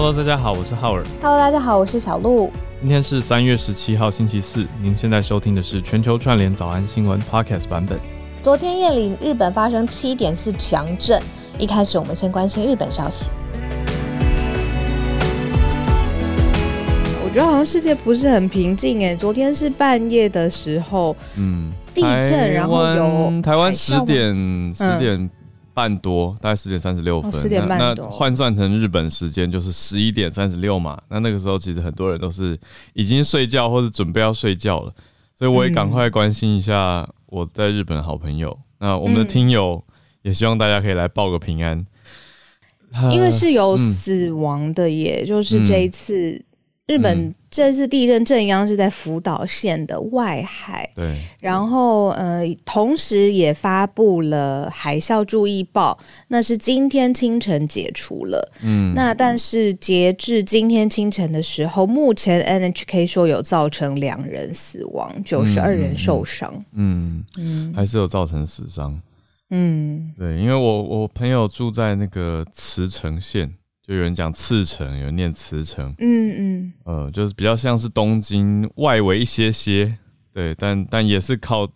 Hello，大家好，我是浩尔。Hello，大家好，我是小鹿。今天是三月十七号，星期四。您现在收听的是全球串联早安新闻 Podcast 版本。昨天夜里，日本发生七点四强震。一开始，我们先关心日本消息。我觉得好像世界不是很平静哎。昨天是半夜的时候，嗯，地震，然后有台湾十点十点半多，大概十点三十六分，哦点半多那那换算成日本时间就是十一点三十六嘛。那那个时候其实很多人都是已经睡觉或者准备要睡觉了，所以我也赶快关心一下我在日本的好朋友。那我们的嗯听友也希望大家可以来报个平安，因为是有嗯。死亡的耶，就是这一次日本嗯。这次地震震央是在福岛县的外海，对，然后呃，同时也发布了海啸注意报，那是今天清晨解除了。嗯，那但是截至今天清晨的时候，目前 NHK 说有造成两人死亡，九十二人受伤。嗯，嗯。还是有造成死伤。嗯。对，因为我我朋友住在那个茨城县，就有人讲茨城，有人念慈城，嗯嗯呃，就是比较像是东京外围一些些，对，但但也是靠，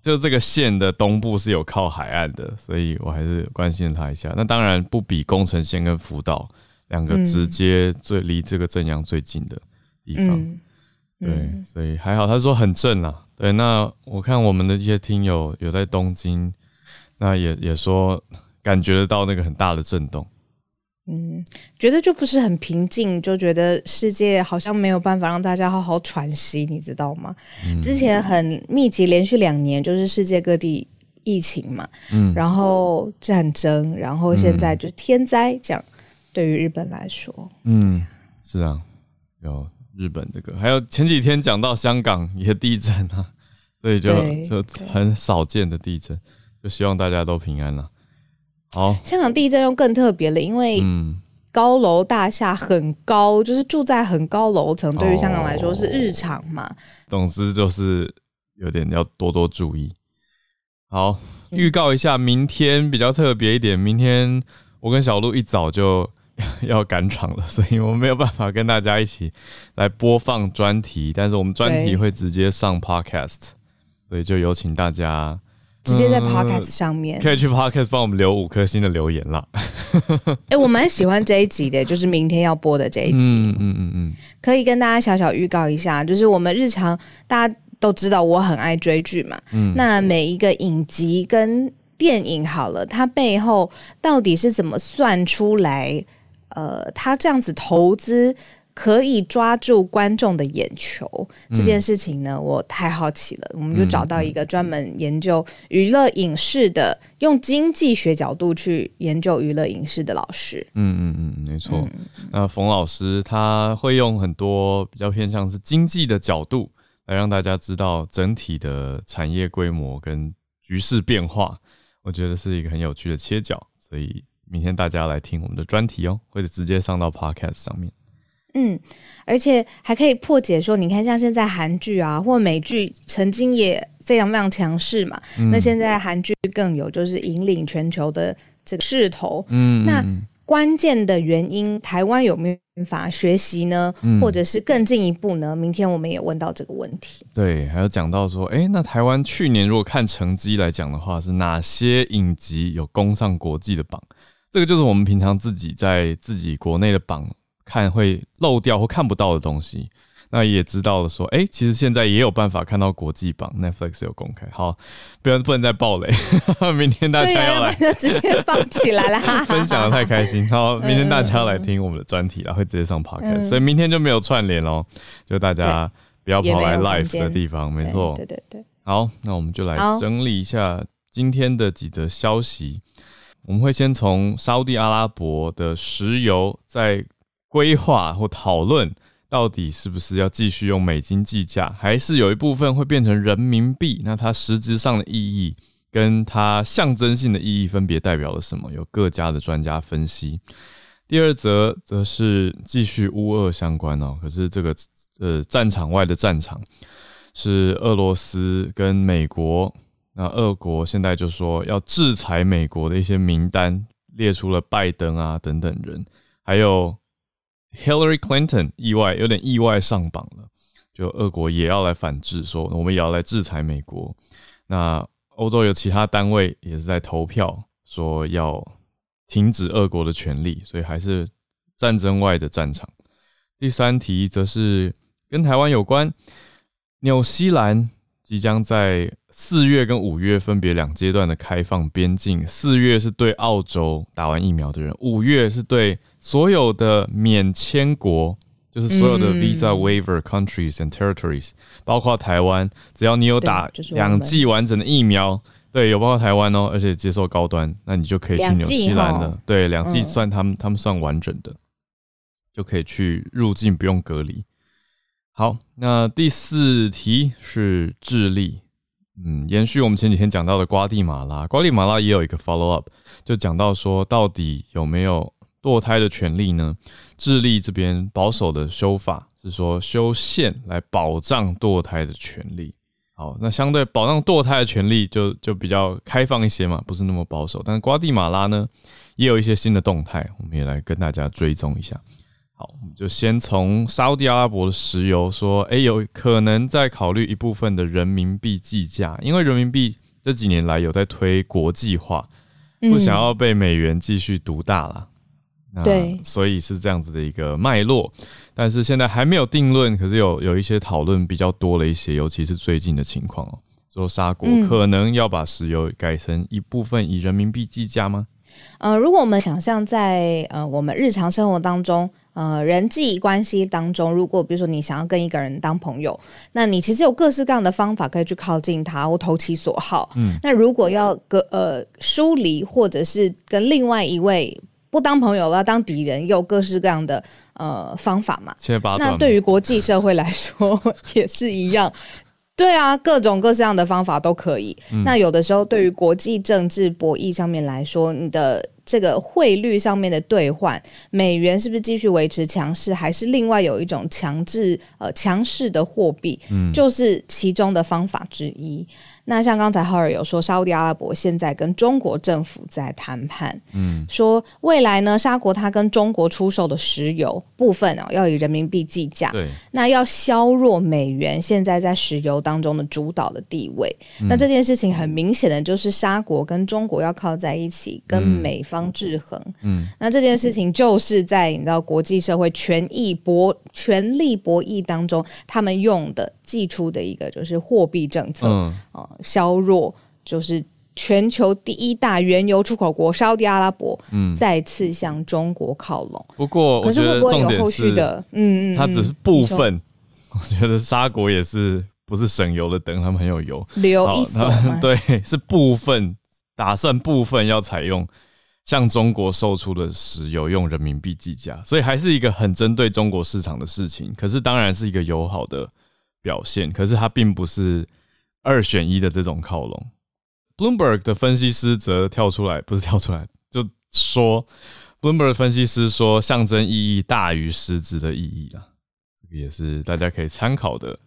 就这个县的东部是有靠海岸的，所以我还是关心他一下。那当然不比宫城县跟福岛两个直接最离这个震央最近的地方。嗯，对，嗯所以还好，他说很正啊。对，那我看我们的一些听友有在东京，那也也说感觉得到那个很大的震动。嗯，觉得就不是很平静，就觉得世界好像没有办法让大家好好喘息，你知道吗？嗯之前很密集，连续两年就是世界各地疫情嘛，嗯，然后战争，然后现在就是天灾，这样对于日本来说，嗯，是啊，有日本这个，还有前几天讲到香港也地震啊，所以就就很少见的地震，就希望大家都平安啦。好，香港地震又更特别了，因为嗯，高楼大厦很高，就是住在很高楼层，对于香港来说是哦日常嘛。总之就是有点要多多注意。好，预告一下，明天比较特别一点。明天我跟小鹿一早就 要赶场了，所以我们没有办法跟大家一起来播放专题，但是我们专题对会直接上 podcast，所以就有请大家直接在嗯 podcast 上面，可以去 podcast 帮我们留五颗星的留言啦。哎、我蛮喜欢这一集的，就是明天要播的这一集，嗯嗯嗯嗯，可以跟大家小小预告一下，就是我们日常大家都知道我很爱追剧嘛，嗯那每一个影集跟电影好了，它背后到底是怎么算出来？呃，它这样子投资可以抓住观众的眼球这件事情呢，我太好奇了。我们就找到一个专门研究娱乐影视的，用经济学角度去研究娱乐影视的老师。嗯嗯嗯，没错。那冯老师他会用很多比较偏向是经济的角度来让大家知道整体的产业规模跟局势变化，我觉得是一个很有趣的切角。所以明天大家来听我们的专题哦，或者直接上到 podcast 上面。嗯，而且还可以破解说，你看像现在韩剧啊或美剧曾经也非常非常强势嘛，那现在韩剧更有就是引领全球的这个势头。嗯，那嗯关键的原因，台湾有没有办法学习呢？嗯或者是更进一步呢？明天我们也问到这个问题。对，还有讲到说，哎、那台湾去年如果看成绩来讲的话，是哪些影集有攻上国际的榜？这个就是我们平常自己在自己国内的榜看会漏掉或看不到的东西。那也知道了说，哎、其实现在也有办法看到国际榜，Netflix 有公开。好，不然不能再暴雷，明天大家要来就直接放起来啦。分享的太开心。好，明天大家要来听我们的专题啦，会直接上 podcast，、嗯所以明天就没有串联喽，就大家不要跑来 live 的地方，没错。对对对，好，那我们就来整理一下今天的几则消息。我们会先从沙地阿拉伯的石油在规划或讨论，到底是不是要继续用美金计价，还是有一部分会变成人民币？那它实质上的意义跟它象征性的意义分别代表了什么？有各家的专家分析。第二则则是继续乌俄相关哦，可是这个呃战场外的战场是俄罗斯跟美国，那俄国现在就说要制裁美国的一些名单，列出了拜登啊等等人，还有 Hillary Clinton 意外有点意外上榜了，就俄国也要来反制，说我们也要来制裁美国。那欧洲有其他单位也是在投票，说要停止俄国的权利，所以还是战争外的战场。第三题则是跟台湾有关，纽西兰即将在四月跟五月分别两阶段的开放边境，四月是对澳洲打完疫苗的人，五月是对所有的免签国，就是所有的 visa waiver countries and territories，包括台湾，只要你有打两剂完整的疫苗，对，有包括台湾哦，而且接受高端，那你就可以去纽西兰了。对，两剂算他们他们算完整的，就可以去入境不用隔离。好，那第四题是智利。嗯，延续我们前几天讲到的瓜地马拉，瓜地马拉也有一个 follow up，就讲到说到底有没有堕胎的权利呢？智利这边保守的修法是说修宪来保障堕胎的权利。好，那相对保障堕胎的权利就就比较开放一些嘛，不是那么保守。但是瓜地马拉呢，也有一些新的动态，我们也来跟大家追踪一下。好，我们就先从沙特阿拉伯的石油说，哎，有可能在考虑一部分的人民币计价，因为人民币这几年来有在推国际化，不想要被美元继续独大了。对，所以是这样子的一个脉络，但是现在还没有定论，可是有有一些讨论比较多了一些，尤其是最近的情况哦，说沙国可能要把石油改成一部分以人民币计价吗？呃，如果我们想象在呃我们日常生活当中。呃，人际关系当中，如果比如说你想要跟一个人当朋友，那你其实有各式各样的方法可以去靠近他或投其所好。嗯，那如果要隔呃疏离，或者是跟另外一位不当朋友了当敌人，有各式各样的呃方法嘛？那对于国际社会来说 也是一样。对啊，各种各式各样的方法都可以。那有的时候对于国际政治博弈上面来说，你的。这个汇率上面的兑换，美元是不是继续维持强势，还是另外有一种强制呃强势的货币，就是其中的方法之一。那像刚才浩尔有说，沙特阿拉伯现在跟中国政府在谈判，嗯，说未来呢，沙国它跟中国出售的石油部分哦，要以人民币计价，对，那要削弱美元现在在石油当中的主导的地位。那这件事情很明显的就是沙国跟中国要靠在一起，跟美方制衡，嗯，那这件事情就是在你知道国际社会权益博权力博弈当中，他们用的。寄出的一个就是货币政策，啊，削弱就是全球第一大原油出口国沙特阿拉伯，嗯，再次向中国靠拢。不过，可是会不会有后续的？嗯嗯，它只是部分。我觉得沙国也是不是省油的灯，他们很有油，留一手。对，是部分打算部分要采用向中国售出的石油用人民币计价，所以还是一个很针对中国市场的事情。可是当然是一个友好的。表现，可是它并不是二选一的这种靠拢。Bloomberg 的分析师则跳出来，不是跳出来，就说 Bloomberg 分析师说，象征意义大于实质的意义啊，这个也是大家可以参考的。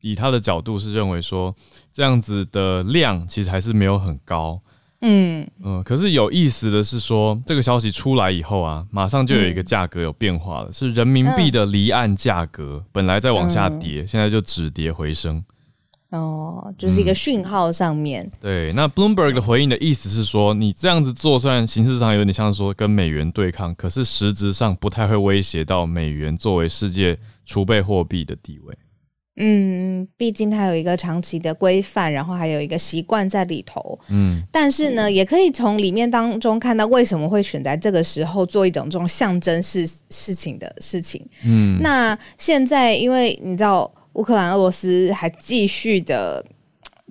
以他的角度是认为说，这样子的量其实还是没有很高。嗯嗯，可是有意思的是说，这个消息出来以后啊，马上就有一个价格有变化了，是人民币的离岸价格，本来在往下跌，现在就止跌回升。哦，就是一个讯号上面。对，那 Bloomberg 的回应的意思是说，你这样子做，虽然形式上有点像说跟美元对抗，可是实质上不太会威胁到美元作为世界储备货币的地位。嗯，毕竟它有一个长期的规范，然后还有一个习惯在里头。嗯，但是呢，也可以从里面当中看到为什么会选在这个时候做一种这种象征式事情的事情。嗯，那现在因为你知道乌克兰、俄罗斯还继续的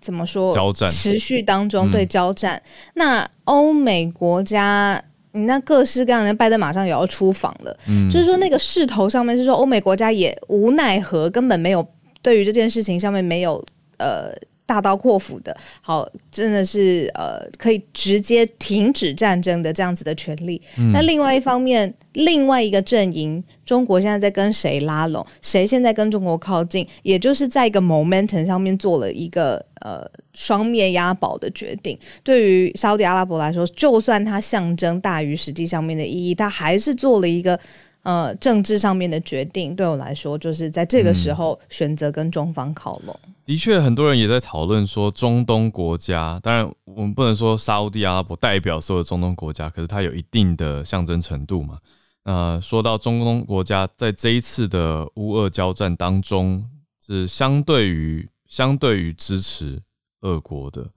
怎么说交战，持续当中对交战。那欧美国家，你那各式各样的拜登马上也要出访了。嗯，就是说那个势头上面是说欧美国家也无奈何，根本没有。对于这件事情上面没有呃大刀阔斧的，好，真的是呃可以直接停止战争的这样子的权利。那另外一方面，另外一个阵营，中国现在在跟谁拉拢？谁现在跟中国靠近？也就是在一个 momentum 上面做了一个呃双面押宝的决定。对于沙特阿拉伯来说，就算它象征大于实际上面的意义，它还是做了一个。呃政治上面的决定，对我来说，就是在这个时候选择跟中方靠拢。的确，很多人也在讨论说，中东国家，当然我们不能说沙地阿拉伯代表所有中东国家，可是它有一定的象征程度嘛。那说到中东国家，在这一次的乌俄交战当中，是相对于相对于支持俄国的，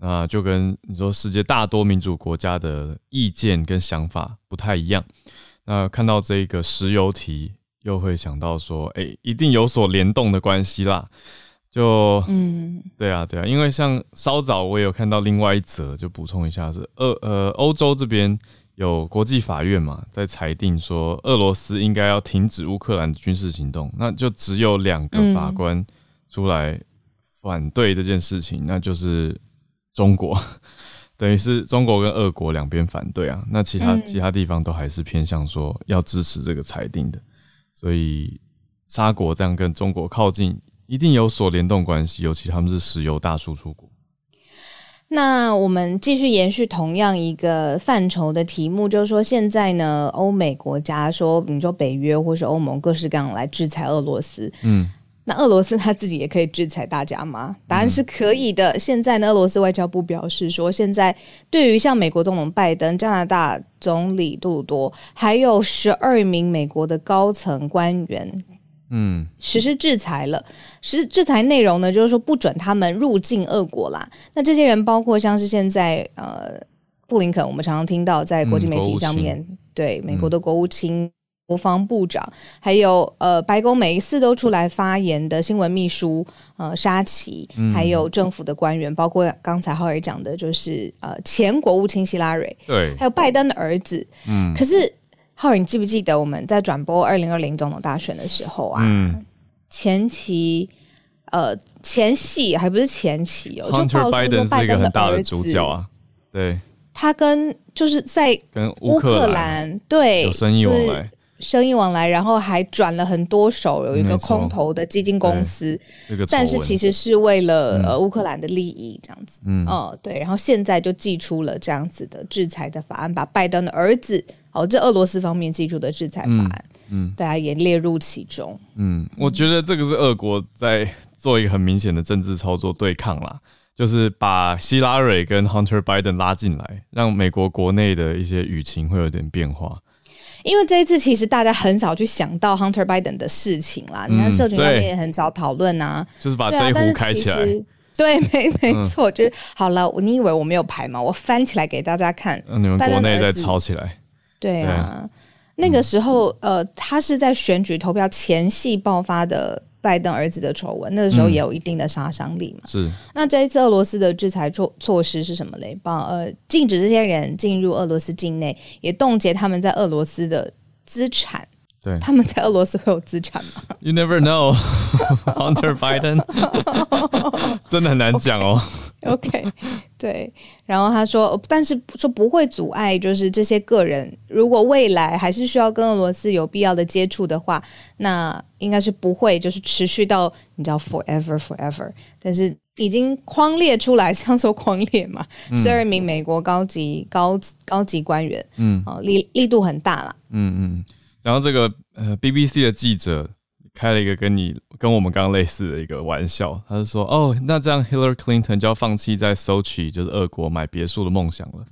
那就跟你说世界大多民主国家的意见跟想法不太一样。那看到这个石油题，又会想到说，哎，一定有所联动的关系啦。就嗯，对啊，对啊，因为像稍早我也有看到另外一则，就补充一下是俄呃欧洲这边有国际法院嘛，在裁定说俄罗斯应该要停止乌克兰的军事行动，那就只有两个法官出来反对这件事情，那就是中国，等于是中国跟俄国两边反对啊，那其他其他地方都还是偏向说要支持这个裁定的，所以沙国这样跟中国靠近。一定有所联动关系，尤其他们是石油大输出国。那我们继续延续同样一个范畴的题目，就是说现在呢，欧美国家说，你说北约或是欧盟各式各样来制裁俄罗斯，嗯，那俄罗斯他自己也可以制裁大家吗？答案是可以的。现在呢，俄罗斯外交部表示说，现在对于像美国总统拜登、加拿大总理杜鲁多，还有十二名美国的高层官员。嗯，实施制裁了。实制裁内容呢，就是说不准他们入境俄国啦。那这些人包括像是现在呃，布林肯，我们常常听到在国际媒体上面对美国的国务卿、国防部长，还有呃白宫每一次都出来发言的新闻秘书呃沙奇，还有政府的官员，包括刚才浩尔讲的，就是呃前国务卿希拉蕊，对，还有拜登的儿子。嗯，可是。浩宇，你记不记得我们在转播二零二零总统大选的时候啊？嗯前期呃前戏还不是前期哦，就爆出说拜登的儿子主角啊，对，他跟就是在跟乌克兰对有生意往来。生意往来，然后还转了很多手，有一个空头的基金公司，但是其实是为了呃乌克兰的利益这样子，嗯，哦对，然后现在就寄出了这样子的制裁的法案，把拜登的儿子，哦这俄罗斯方面寄出的制裁法案，嗯，大家也列入其中，嗯，我觉得这个是俄国在做一个很明显的政治操作对抗啦，就是把希拉蕊跟 Hunter Biden 拉进来，让美国国内的一些舆情会有点变化。因为这一次其实大家很少去想到 Hunter Biden 的事情啦，你看社群上面也很少讨论啊，就是把这一壶开起来，对，没没错，就是好了。你以为我没有牌吗？我翻起来给大家看，你们国内在吵起来。对啊，那个时候呃，他是在选举投票前夕爆发的。拜登儿子的丑闻，那个时候也有一定的杀伤力嘛。是。那这一次俄罗斯的制裁措措施是什么嘞？帮呃禁止这些人进入俄罗斯境内，也冻结他们在俄罗斯的资产。对。他们在俄罗斯会有资产吗？You never know, Hunter Biden。真的很难讲哦。OK，对，然后他说，但是说不会阻碍，就是这些个人，如果未来还是需要跟俄罗斯有必要的接触的话，那应该是不会，就是持续到你知道 forever forever。但是已经框列出来，这样说框列嘛，十二名美国高级高高级官员，嗯，哦，力力度很大了，嗯嗯，然后这个呃 BBC 的记者。开了一个跟你跟我们刚刚类似的一个玩笑，他就说：“哦，那这样 Hillary Clinton 就要放弃在 Sochi 就是俄国买别墅的梦想了。”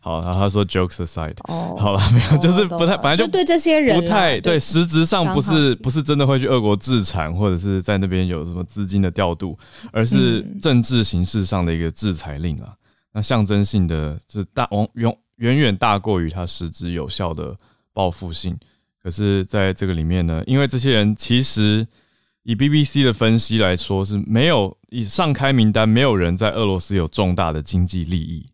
好，然后他说：“Jokes aside，好了，没有，就是不太，本来就对这些人不太对，实质上不是不是真的会去俄国自产，或者是在那边有什么资金的调度，而是政治形式上的一个制裁令啊。那象征性的，是大往远远远大过于它实质有效的报复性。”可是，在这个里面呢，因为这些人其实以 BBC 的分析来说，是没有以上开名单，没有人在俄罗斯有重大的经济利益，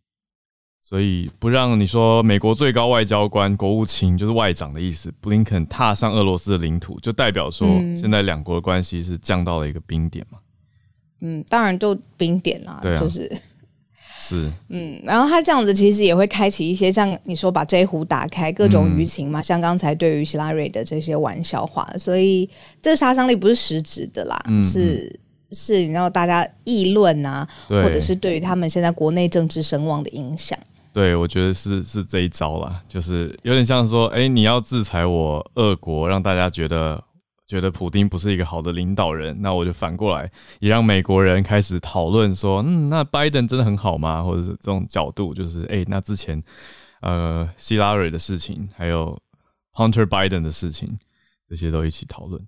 所以不让你说美国最高外交官、国务卿就是外长的意思，布林肯踏上俄罗斯的领土，就代表说现在两国的关系是降到了一个冰点嘛？嗯，当然就冰点啦，就是。是，嗯，然后他这样子其实也会开启一些像你说把这一壶打开各种舆情嘛，像刚才对于希拉瑞的这些玩笑话，所以这个杀伤力不是实质的啦，是是，你知道大家议论啊，或者是对于他们现在国内政治声望的影响。对，我觉得是是这一招啦，就是有点像说，哎，你要制裁我俄国，让大家觉得觉得普丁不是一个好的领导人，那我就反过来也让美国人开始讨论说，嗯，那拜登真的很好吗？或者是这种角度，就是哎，那之前呃希拉蕊的事情，还有 Hunter Biden 的事情，这些都一起讨论。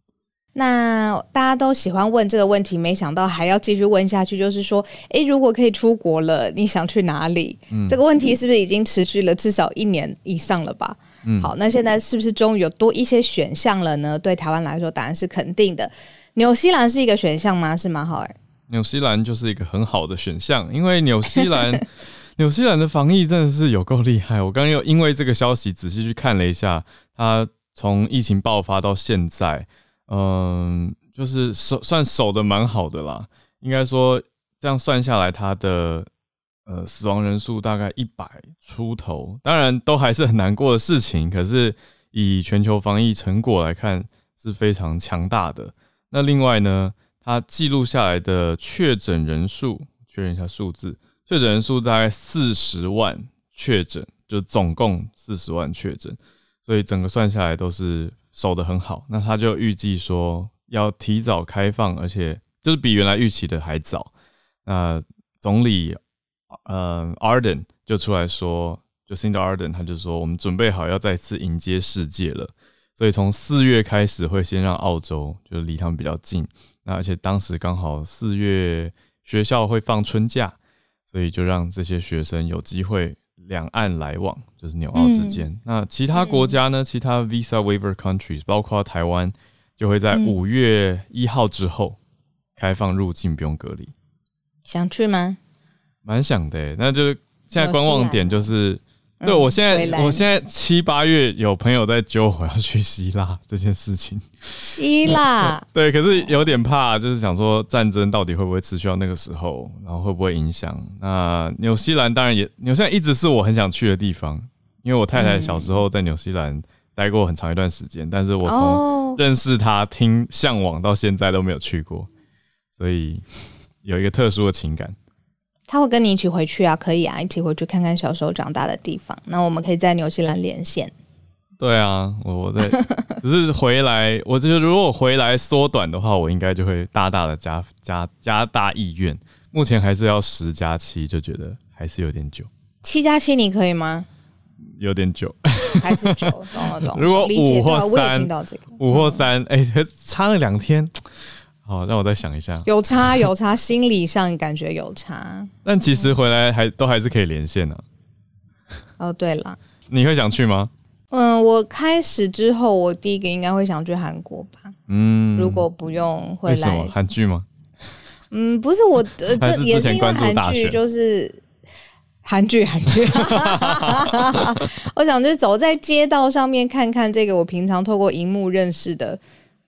那大家都喜欢问这个问题，没想到还要继续问下去，就是说，诶，如果可以出国了，你想去哪里？嗯，这个问题是不是已经持续了至少一年以上了吧？嗯，好，那现在是不是终于有多一些选项了呢？对台湾来说，答案是肯定的。纽西兰是一个选项吗？是吗？好儿，纽西兰就是一个很好的选项，因为纽西兰，纽西兰的防疫真的是有够厉害。我刚刚又因为这个消息仔细去看了一下，它从疫情爆发到现在。嗯，就是守算守的蛮好的啦。应该说这样算下来，它的呃死亡人数大概一百出头。当然都还是很难过的事情，可是以全球防疫成果来看是非常强大的。那另外呢，他记录下来的确诊人数，确认一下数字，确诊人数大概四十万确诊，就总共四十万确诊，所以整个算下来都是。守得很好，那他就预计说要提早开放，而且就是比原来预期的还早。那总理呃 Arden 就出来说，就 Cindy Arden 他就说，我们准备好要再次迎接世界了。所以从四月开始会先让澳洲就离他们比较近，那而且当时刚好四月学校会放春假，所以就让这些学生有机会。两岸来往就是纽澳之间。那其他国家呢？其他 Visa Waiver Countries，包括台湾，就会在五月一号之后开放入境，不用隔离。想去吗？蛮想的。那就现在观望点就是。对，我现在我现在七八月有朋友在揪我要去希腊这件事情。希腊 对，可是有点怕，就是想说战争到底会不会持续到那个时候，然后会不会影响？那纽西兰当然也，纽西兰一直是我很想去的地方，因为我太太小时候在纽西兰待过很长一段时间，但是我从认识她、听向往到现在都没有去过，所以 有一个特殊的情感。他会跟你一起回去啊，可以啊，一起回去看看小时候长大的地方。那我们可以在纽西兰连线。对啊，我我在 只是回来，我觉得如果回来缩短的话，我应该就会大大的加加加大意愿。目前还是要十加七，就觉得还是有点久。七加七你可以吗？有点久，还是久，懂了懂。如果五或三，五或三，哎，差了两天。好，让我再想一下。有差有差，心理上感觉有差。但其实回来还都还是可以连线呢。哦，对了，你会想去吗？嗯，我开始之后，我第一个应该会想去韩国吧。嗯，如果不用回来，韩剧吗？嗯，不是我，这也是因为韩剧，就是韩剧，韩剧。我想就走在街道上面看看这个，我平常透过荧幕认识的。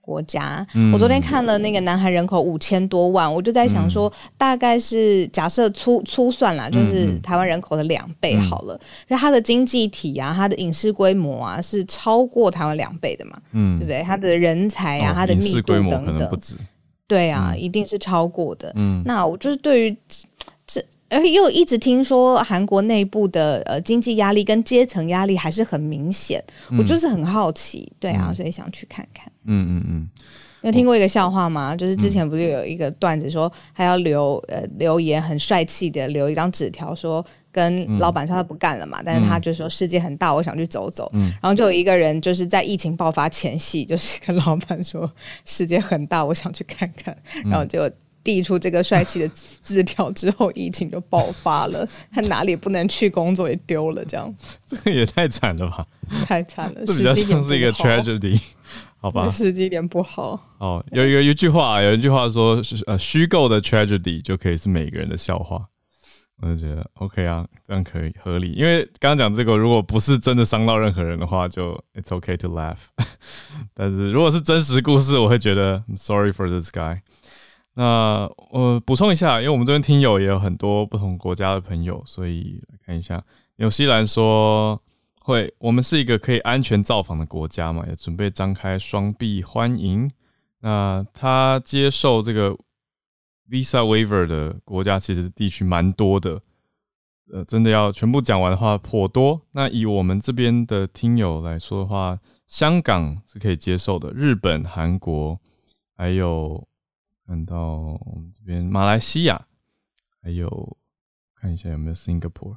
国家，我昨天看了那个南韩人口五千多万，我就在想说，大概是假设粗粗算啦，就是台湾人口的两倍好了。那它的经济体啊，它的影视规模啊，是超过台湾两倍的嘛？嗯，对不对？它的人才啊，它的密度等等，对啊，一定是超过的。嗯，那我就是对于这。而又一直听说韩国内部的呃经济压力跟阶层压力还是很明显，我就是很好奇，对啊，所以想去看看。嗯嗯嗯，有听过一个笑话吗？就是之前不是有一个段子说，还要留呃留言很帅气的留一张纸条，说跟老板说他不干了嘛，但是他就说世界很大，我想去走走。然后就有一个人就是在疫情爆发前夕，就是跟老板说世界很大，我想去看看，然后就。递出这个帅气的 字条之后，疫情就爆发了，他哪里不能去工作也丢了，这样这个也太惨了吧！太惨了，这比较像是一个 tragedy，好吧？时机点不好。哦，有一个一句话，有一句话说，呃，虚构的 tragedy 就可以是每个人的笑话。我就觉得 OK 啊，这样可以合理。因为刚刚讲这个，如果不是真的伤到任何人的话，就 It's okay to laugh。但是如果是真实故事，我会觉得 I'm sorry for this guy。那我补充一下，因为我们这边听友也有很多不同国家的朋友，所以来看一下。纽西兰说会，我们是一个可以安全造访的国家嘛，也准备张开双臂欢迎。那他接受这个 visa waiver 的国家，其实地区蛮多的。呃，真的要全部讲完的话颇多。那以我们这边的听友来说的话，香港是可以接受的，日本、韩国，还有看到我们这边马来西亚，还有看一下有没有 Singapore，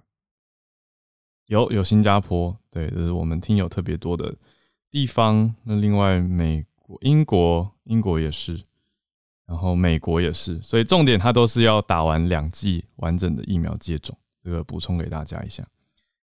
有有新加坡，对，这是我们听友特别多的地方。那另外美国、英国，英国也是，然后美国也是，所以重点它都是要打完两剂完整的疫苗接种。这个补充给大家一下。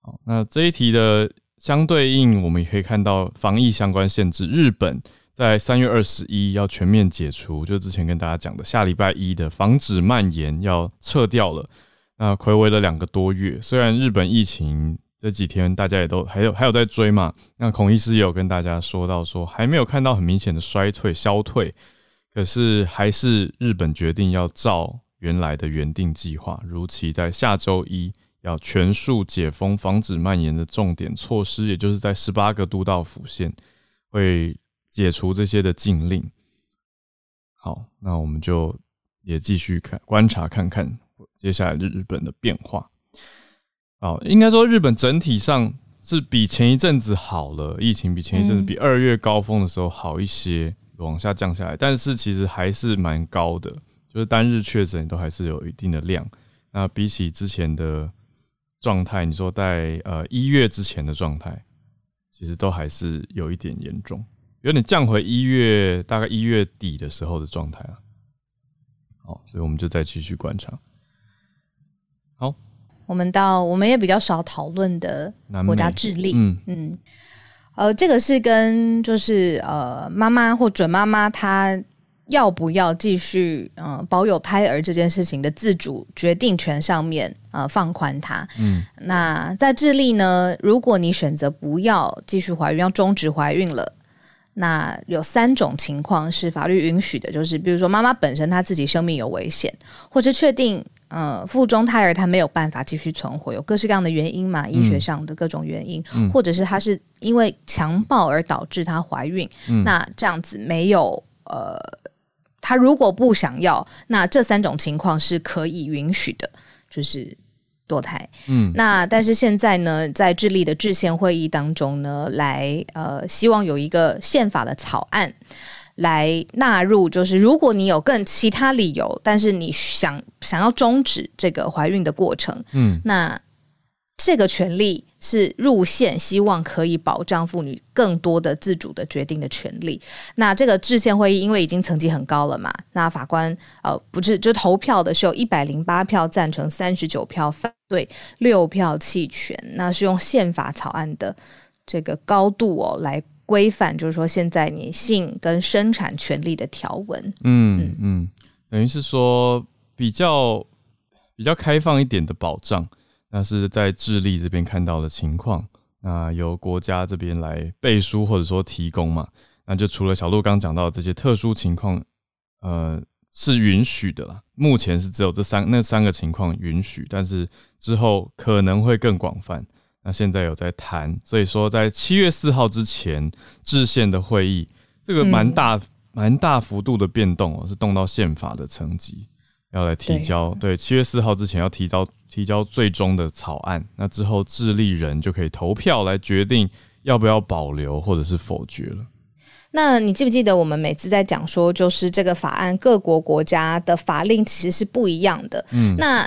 好，那这一题的相对应，我们也可以看到防疫相关限制，日本在三月二十一要全面解除，就之前跟大家讲的下礼拜一的防止蔓延要撤掉了。那暌违了两个多月，虽然日本疫情这几天大家也都还有还有在追嘛，那孔医师也有跟大家说到说还没有看到很明显的衰退消退，可是还是日本决定要照。原来的原定计划，如期在下周一要全数解封，防止蔓延的重点措施，也就是在十八个都道府县会解除这些的禁令。好，那我们就也继续看观察看看接下来日本的变化。好，应该说日本整体上是比前一阵子好了，疫情比前一阵子比二月高峰的时候好一些，往下降下来，但是其实还是蛮高的。就是单日确诊都还是有一定的量，那比起之前的状态，你说在呃一月之前的状态，其实都还是有一点严重，有点降回一月大概一月底的时候的状态了。好，所以我们就再继续观察。好，我们到我们也比较少讨论的国家智利，嗯嗯，呃，这个是跟就是呃妈妈或准妈妈她。要不要继续嗯保有胎儿这件事情的自主决定权上面呃放宽它？嗯，那在智利呢，如果你选择不要继续怀孕，要终止怀孕了，那有三种情况是法律允许的，就是比如说妈妈本身她自己生命有危险，或者确定呃腹中胎儿她没有办法继续存活，有各式各样的原因嘛，医学上的各种原因，或者是她是因为强暴而导致她怀孕，那这样子没有呃。她如果不想要，那这三种情况是可以允许的，就是堕胎。嗯，那但是现在呢，在智利的制宪会议当中呢，来呃，希望有一个宪法的草案来纳入，就是如果你有更其他理由，但是你想想要终止这个怀孕的过程，嗯，那。这个权利是入宪，希望可以保障妇女更多的自主的决定的权利。那这个制宪会议因为已经层级很高了嘛，那法官呃不是就投票的是有一百零八票赞成，三十九票反对，六票弃权。那是用宪法草案的这个高度哦来规范，就是说现在你性跟生产权利的条文。嗯嗯，等于是说比较比较开放一点的保障。那是在智利这边看到的情况，那由国家这边来背书或者说提供嘛，那就除了小鹿刚讲到这些特殊情况，呃，是允许的啦。目前是只有这三那三个情况允许，但是之后可能会更广泛。那现在有在谈，所以说在七月四号之前制宪的会议，这个蛮大蛮大幅度的变动哦，是动到宪法的层级。要来提交，对，七月四号之前要提交提交最终的草案，那之后智利人就可以投票来决定要不要保留或者是否决了。那你记不记得我们每次在讲说，就是这个法案各国国家的法令其实是不一样的。嗯，那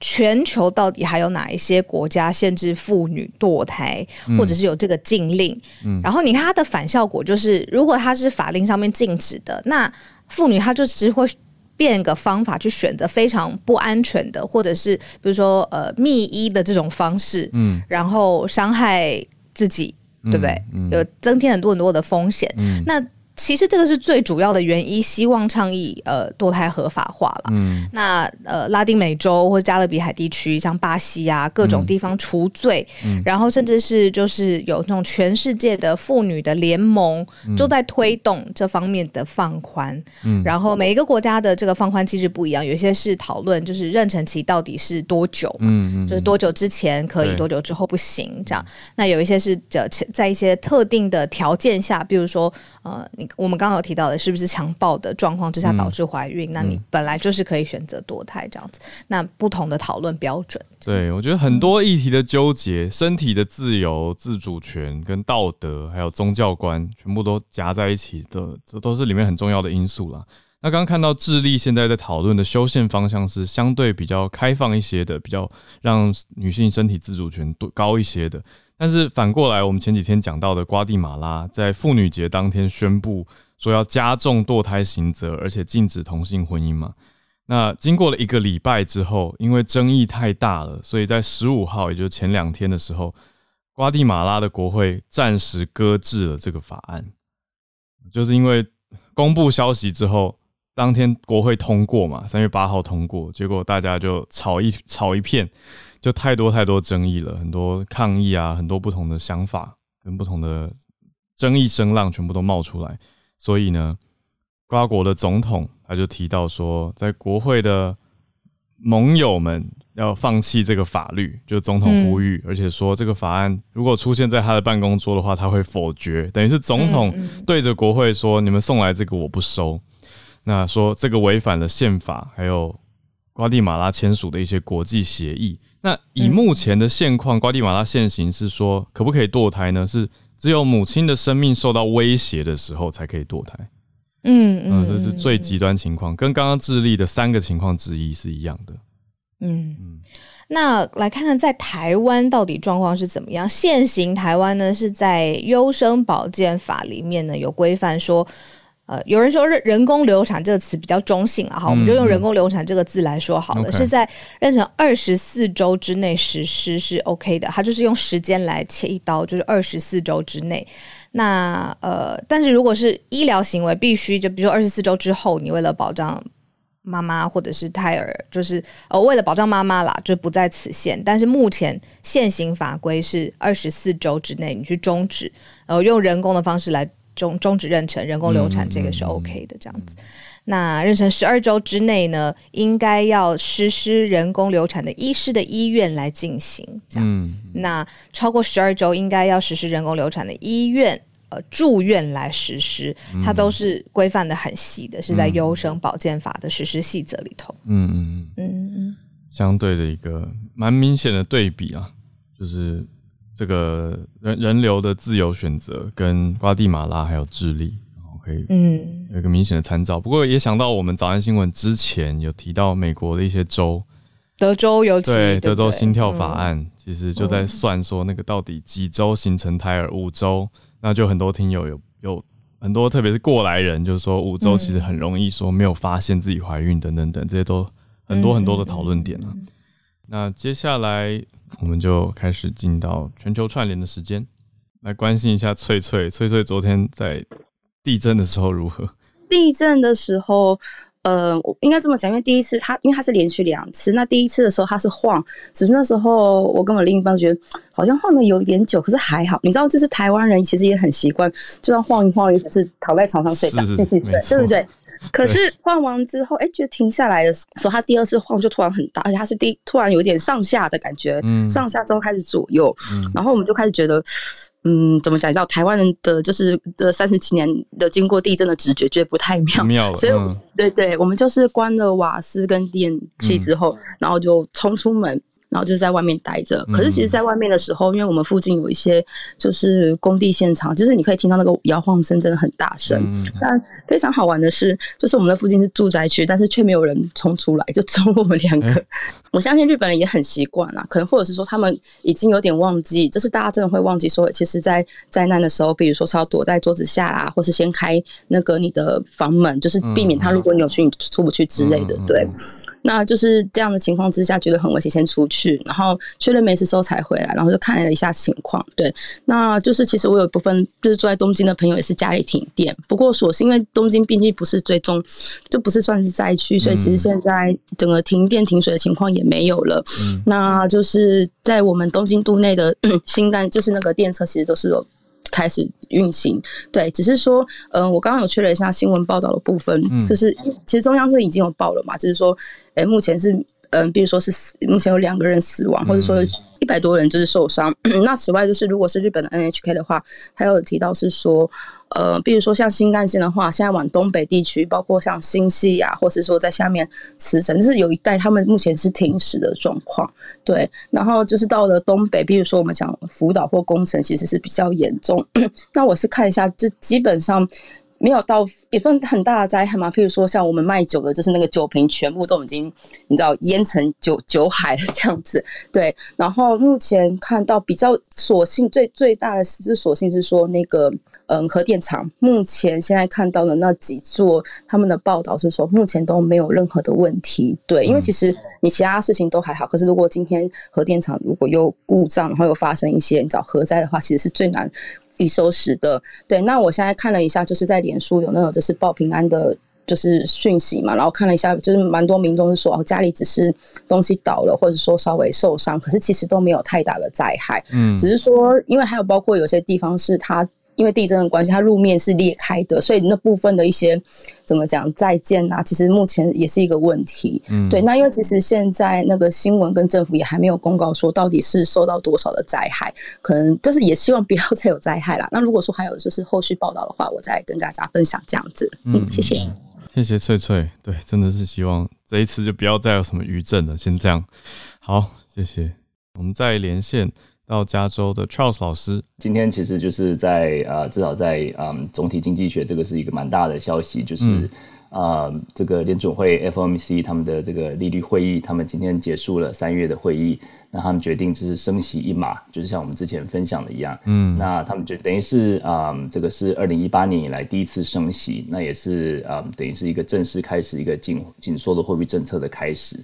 全球到底还有哪一些国家限制妇女堕胎，或者是有这个禁令？嗯，然后你看它的反效果就是，如果它是法令上面禁止的，那妇女她就只会。变个方法去选择非常不安全的，或者是比如说呃密医的这种方式，嗯，然后伤害自己，对不对？有增添很多很多的风险。那其实这个是最主要的原因，希望倡议呃堕胎合法化了。嗯，那呃拉丁美洲或加勒比海地区，像巴西啊各种地方除罪，然后甚至是就是有那种全世界的妇女的联盟，都在推动这方面的放宽。嗯，然后每一个国家的这个放宽机制不一样，有些是讨论就是妊娠期到底是多久，嗯嗯，就是多久之前可以，多久之后不行这样。那有一些是在在一些特定的条件下，比如说呃你。你我们刚刚有提到的，是不是强暴的状况之下导致怀孕？那你本来就是可以选择堕胎这样子。那不同的讨论标准，对我觉得很多议题的纠结，身体的自由、自主权跟道德，还有宗教观，全部都夹在一起的，这都是里面很重要的因素啦。那刚刚看到智利现在在讨论的修宪方向是相对比较开放一些的，比较让女性身体自主权多高一些的。但是反过来，我们前几天讲到的瓜地马拉在妇女节当天宣布说要加重堕胎刑责，而且禁止同性婚姻嘛。那经过了一个礼拜之后，因为争议太大了，所以在十五号，也就是前两天的时候，瓜地马拉的国会暂时搁置了这个法案，就是因为公布消息之后，当天国会通过嘛，三月八号通过，结果大家就吵一吵一片。就太多太多争议了，很多抗议啊，很多不同的想法跟不同的争议声浪全部都冒出来。所以呢，瓜国的总统他就提到说，在国会的盟友们要放弃这个法律，就总统呼吁，而且说这个法案如果出现在他的办公桌的话，他会否决。等于是总统对着国会说：“你们送来这个我不收。”那说这个违反了宪法，还有瓜地马拉签署的一些国际协议。那以目前的现况，瓜地马拉现行是说可不可以堕胎呢？是只有母亲的生命受到威胁的时候才可以堕胎。嗯嗯，这是最极端情况，跟刚刚智利的三个情况之一是一样的。嗯嗯，那来看看在台湾到底状况是怎么样？现行台湾呢是在优生保健法里面呢有规范说。呃，有人说“人人工流产”这个词比较中性啊，好，我们就用“人工流产”这个字来说好了，是在妊娠二十四周之内实施是 OK 的，它就是用时间来切一刀，就是二十四周之内。那呃，但是如果是医疗行为，必须就比如说二十四周之后，你为了保障妈妈或者是胎儿，就是呃为了保障妈妈啦，就不在此限。但是目前现行法规是二十四周之内你去终止，呃，用人工的方式来。终终止妊娠、人工流产，这个是 OK 的，这样子。那妊娠十二周之内呢，应该要实施人工流产的医师的医院来进行。这样，那超过十二周应该要实施人工流产的医院呃住院来实施，它都是规范的很细的，是在优生保健法的实施细则里头。嗯嗯嗯嗯嗯，相对的一个蛮明显的对比啊，就是。这个人人流的自由选择，跟瓜地马拉还有智利，然后可以嗯有一个明显的参照。不过也想到我们早安新闻之前有提到美国的一些州，德州尤其对德州心跳法案，其实就在算说那个到底几周形成胎儿，五周，那就很多听友有有很多，特别是过来人，就是说五周其实很容易说没有发现自己怀孕等等等，这些都很多很多的讨论点啊。那接下来。我们就开始进到全球串联的时间，来关心一下翠翠。翠翠昨天在地震的时候如何？地震的时候，呃，我应该这么讲，因为第一次它，因为它是连续两次。那第一次的时候它是晃，只是那时候我跟我另一半觉得好像晃的有一点久，可是还好。你知道，这是台湾人其实也很习惯，就算晃一晃，也是躺在床上睡觉，继续睡，对不对？可是晃完之后，哎，就停下来的时候，他第二次晃就突然很大，而且他是第突然有点上下的感觉，嗯上下之后开始左右，然后我们就开始觉得，嗯，怎么讲？到台湾人的就是这三十七年的经过地震的直觉，觉得不太妙，所以对对，我们就是关了瓦斯跟电器之后，然后就冲出门。然后就是在外面待着，可是其实，在外面的时候，因为我们附近有一些就是工地现场，就是你可以听到那个摇晃声，真的很大声。但非常好玩的是，就是我们的附近是住宅区，但是却没有人冲出来，就只有我们两个。我相信日本人也很习惯啦，可能或者是说他们已经有点忘记，就是大家真的会忘记说，其实，在灾难的时候，比如说是要躲在桌子下啦，或是先开那个你的房门，就是避免他如果扭曲你出不去之类的。对，那就是这样的情况之下，觉得很危险，先出去。去，然后确认没事之后才回来，然后就看了一下情况。对，那就是其实我有一部分就是住在东京的朋友也是家里停电，不过所幸因为东京毕竟不是最终就不是算是灾区，所以其实现在整个停电停水的情况也没有了。那就是在我们东京都内的新干，就是那个电车其实都是有。开始运行，对，只是说，嗯，我刚刚有确认一下新闻报道的部分，就是其实中央是已经有报了嘛，就是说，诶，目前是嗯，比如说是目前有两个人死亡，或者说一百多人就是受伤。那此外，就是如果是日本的 NHK 的话，还有提到是说，呃，比如说像新干线的话，现在往东北地区，包括像新西啊，或是说在下面慈城，就是有一带他们目前是停驶的状况。对，然后就是到了东北，比如说我们讲福岛或工程，其实是比较严重。那我是看一下，这基本上。没有到也分很大的灾害嘛，譬如说像我们卖酒的，就是那个酒瓶全部都已经你知道淹成酒酒海了这样子。对，然后目前看到比较所幸最最大的是所幸是说那个嗯核电厂，目前现在看到的那几座他们的报道是说目前都没有任何的问题。对，因为其实你其他事情都还好，可是如果今天核电厂如果有故障，然后又发生一些你找核灾的话，其实是最难。已收拾的，对。那我现在看了一下，就是在脸书有那种就是报平安的，就是讯息嘛。然后看了一下，就是蛮多民众是说哦，家里只是东西倒了，或者说稍微受伤，可是其实都没有太大的灾害。嗯，只是说，因为还有包括有些地方是它。因为地震的关系，它路面是裂开的，所以那部分的一些怎么讲再见啊，其实目前也是一个问题。嗯，对。那因为其实现在那个新闻跟政府也还没有公告说到底是受到多少的灾害，可能就是也希望不要再有灾害啦。那如果说还有就是后续报道的话，我再跟大家分享这样子。嗯，谢谢。谢谢翠翠。对，真的是希望这一次就不要再有什么余震了。先这样。好，谢谢。我们再连线。到加州的 Charles 老师，今天其实就是在呃，至少在嗯总体经济学这个是一个蛮大的消息，就是啊，这个联准会 FOMC 他们的这个利率会议，他们今天结束了三月的会议，那他们决定就是升息一码，就是像我们之前分享的一样，嗯，那他们就等于是啊，这个是二零一八年以来第一次升息，那也是啊，等于是一个正式开始一个紧紧缩的货币政策的开始。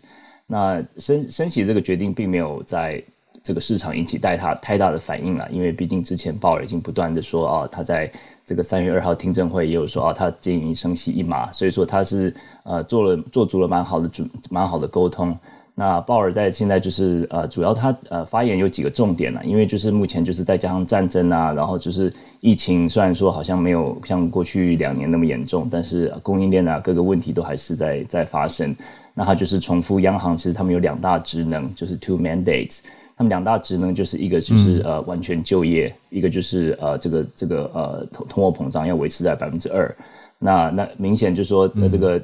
那升升息这个决定并没有在。这个市场引起太大太大的反应了，因为毕竟之前鲍尔已经不断的说啊，他在这个三月二号听证会也有说啊，他建议升息一码，所以说他是呃做了做足了蛮好的主蛮好的沟通。那鲍尔在现在就是呃主要他呃发言有几个重点了，因为就是目前就是再加上战争啊，然后就是疫情虽然说好像没有像过去两年那么严重，但是供应链啊各个问题都还是在在发生。那他就是重复央行其实他们有两大职能，就是 two mandates。他们两大职能就是一个就是呃完全就业，一个就是呃这个这个呃通通货膨胀要维持在百分之二。那那明显就是说呃这个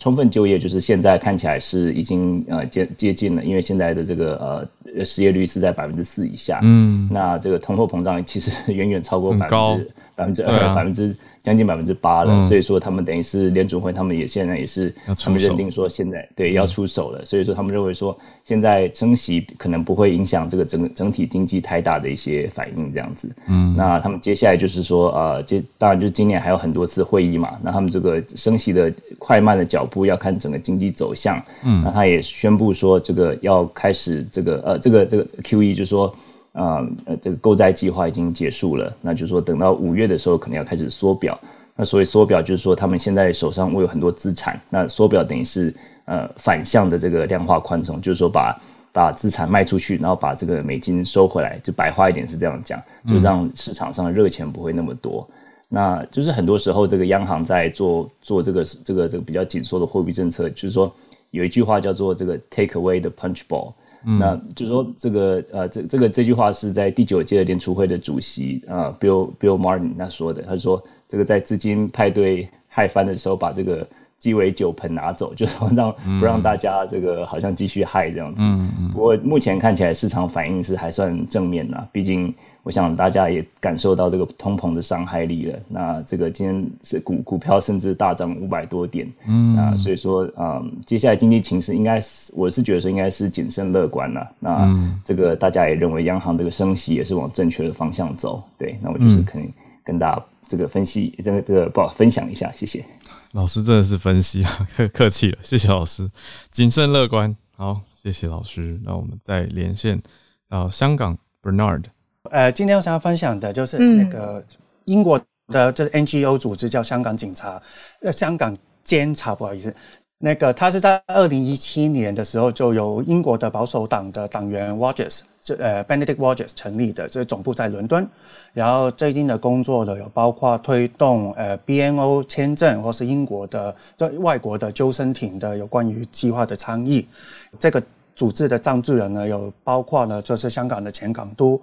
充分就业就是现在看起来是已经呃接接近了，因为现在的这个呃失业率是在百分之四以下。嗯，那这个通货膨胀其实远远超过百分之百分之二百分之。将近百分之八了，所以说他们等于是联储会，他们也现在也是他们认定说现在对要出手了，所以说他们认为说现在升息可能不会影响这个整整体经济太大的一些反应这样子。嗯，那他们接下来就是说呃，这当然就今年还有很多次会议嘛，那他们这个升息的快慢的脚步要看整个经济走向。嗯，那他也宣布说这个要开始这个呃这个这个 Q E 就是说。啊，呃，这个购债计划已经结束了，那就是说等到五月的时候，可能要开始缩表。那所谓缩表，就是说他们现在手上握有很多资产，那缩表等于是呃反向的这个量化宽松，就是说把把资产卖出去，然后把这个美金收回来，就白话一点是这样讲，就让市场上的热钱不会那么多。那就是很多时候这个央行在做做这个这个这个比较紧缩的货币政策，就是说有一句话叫做这个 take away the punch ball 那就是说，这个呃，这这个这句话是在第九届联储会的主席啊，Bill Bill Martin 他说的。他说，这个在资金派对嗨翻的时候，把这个鸡尾酒盆拿走，就说让不让大家这个好像继续嗨这样子。不过目前看起来市场反应是还算正面的，毕竟。我想大家也感受到这个通膨的伤害力了。那这个今天是股股票甚至大涨五百多点，嗯啊，所以说啊，接下来经济情势应该是我是觉得说应该是谨慎乐观了。那这个大家也认为央行这个升息也是往正确的方向走。对，那我就是可能跟大家这个分析，这个这个不好分享一下，谢谢。老师真的是分析啊，客客气了，谢谢老师，谨慎乐观。好，谢谢老师。那我们再连线到香港，Bernard。呃，今天我想要分享的就是那个英国的，就是 NGO 组织叫香港警察，呃，香港监察，不好意思，那个他是在二零一七年的时候，就由英国的保守党的党员 Rogers，这呃 Benedict Rogers 成立的，这总部在伦敦。然后最近的工作呢，有包括推动呃 BNO 签证，或是英国的这外国的救生艇的有关于计划的倡议。这个组织的赞助人呢，有包括呢，就是香港的前港督。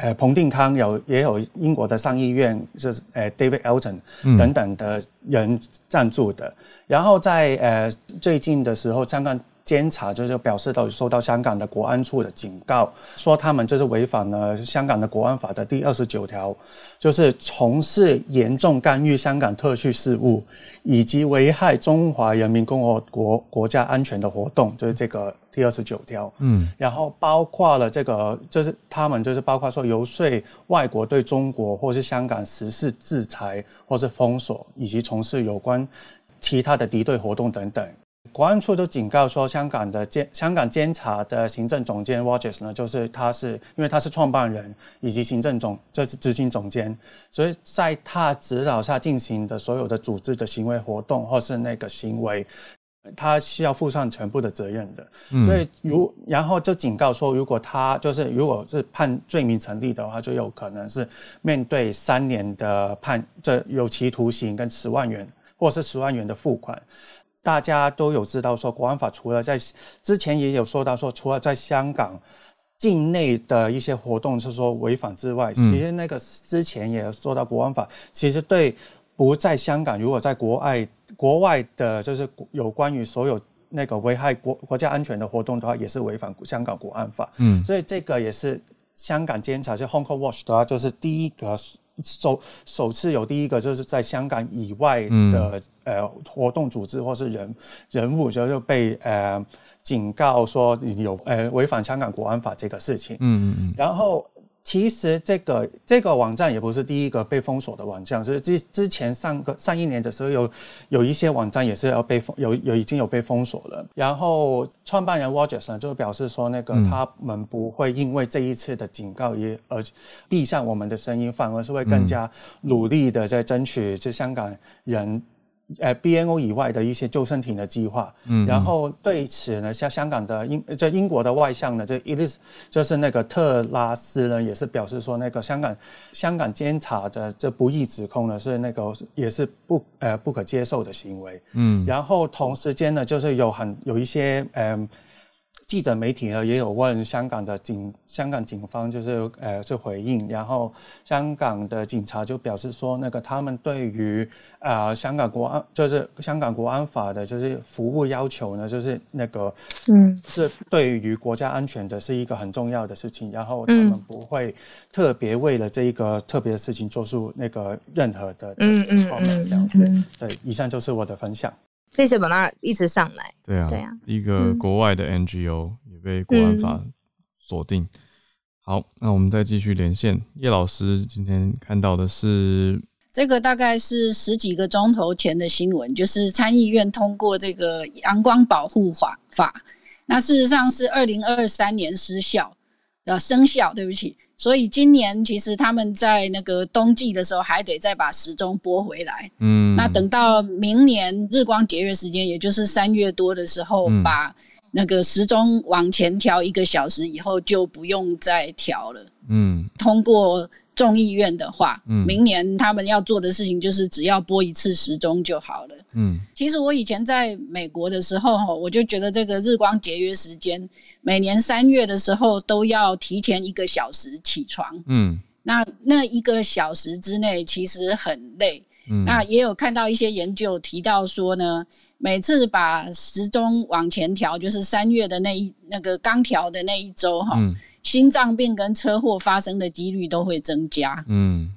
呃，彭定康有也有英国的上议院，就是呃 David Elton 等等的人赞助的。然后在呃最近的时候，香港监察就是表示到收到香港的国安处的警告，说他们就是违反了香港的国安法的第二十九条，就是从事严重干预香港特区事务以及危害中华人民共和国国家安全的活动，就是这个。第二十九条，嗯，然后包括了这个，就是他们就是包括说游说外国对中国或是香港实施制裁或是封锁，以及从事有关其他的敌对活动等等。国安处都警告说，香港的监香港监察的行政总监 Rogers 呢，就是他是因为他是创办人以及行政总，这是执行总监，所以在他指导下进行的所有的组织的行为活动或是那个行为。他需要负上全部的责任的，所以如然后就警告说，如果他就是如果是判罪名成立的话，就有可能是面对三年的判，这有期徒刑跟十万元或是十万元的付款。大家都有知道说，国安法除了在之前也有说到说，除了在香港境内的一些活动是说违反之外，其实那个之前也说到国安法，其实对不在香港，如果在国外。国外的，就是有关于所有那个危害国国家安全的活动的话，也是违反香港国安法。嗯，所以这个也是香港监察，就 Hong Kong Watch 的话，就是第一个首首次有第一个，就是在香港以外的呃活动组织或是人人物，就就被呃警告说有呃违反香港国安法这个事情。嗯嗯嗯，然后。其实这个这个网站也不是第一个被封锁的网站，是之之前上个上一年的时候有有一些网站也是要被封，有有已经有被封锁了。然后创办人 Rogers 呢就表示说，那个他们不会因为这一次的警告也而闭上我们的声音，反而是会更加努力的在争取这香港人。呃，BNO 以外的一些救生艇的计划，嗯，然后对此呢，像香港的英，这英国的外相呢，这伊丽斯就是那个特拉斯呢，也是表示说，那个香港香港监察的这不义指控呢，是那个也是不呃不可接受的行为，嗯，然后同时间呢，就是有很有一些嗯。记者媒体呢也有问香港的警，香港警方就是呃是回应，然后香港的警察就表示说，那个他们对于啊香港国安就是香港国安法的就是服务要求呢，就是那个嗯是对于国家安全的是一个很重要的事情，然后他们不会特别为了这一个特别的事情做出那个任何的嗯嗯嗯这样子。对，以上就是我的分享。谢谢本纳一直上来。对啊，对啊，一个国外的 NGO 也被国安法锁定。好，那我们再继续连线叶老师。今天看到的是这个，大概是十几个钟头前的新闻，就是参议院通过这个阳光保护法法。那事实上是二零二三年失效，呃，生效。对不起。所以今年其实他们在那个冬季的时候还得再把时钟拨回来，嗯，那等到明年日光节约时间，也就是三月多的时候，把那个时钟往前调一个小时以后，就不用再调了，嗯，通过。众议院的话，嗯，明年他们要做的事情就是只要播一次时钟就好了。嗯，其实我以前在美国的时候，哈，我就觉得这个日光节约时间，每年三月的时候都要提前一个小时起床。嗯，那那一个小时之内其实很累。嗯，那也有看到一些研究提到说呢，每次把时钟往前调，就是三月的那一那个刚调的那一周，哈。心脏病跟车祸发生的几率都会增加。嗯，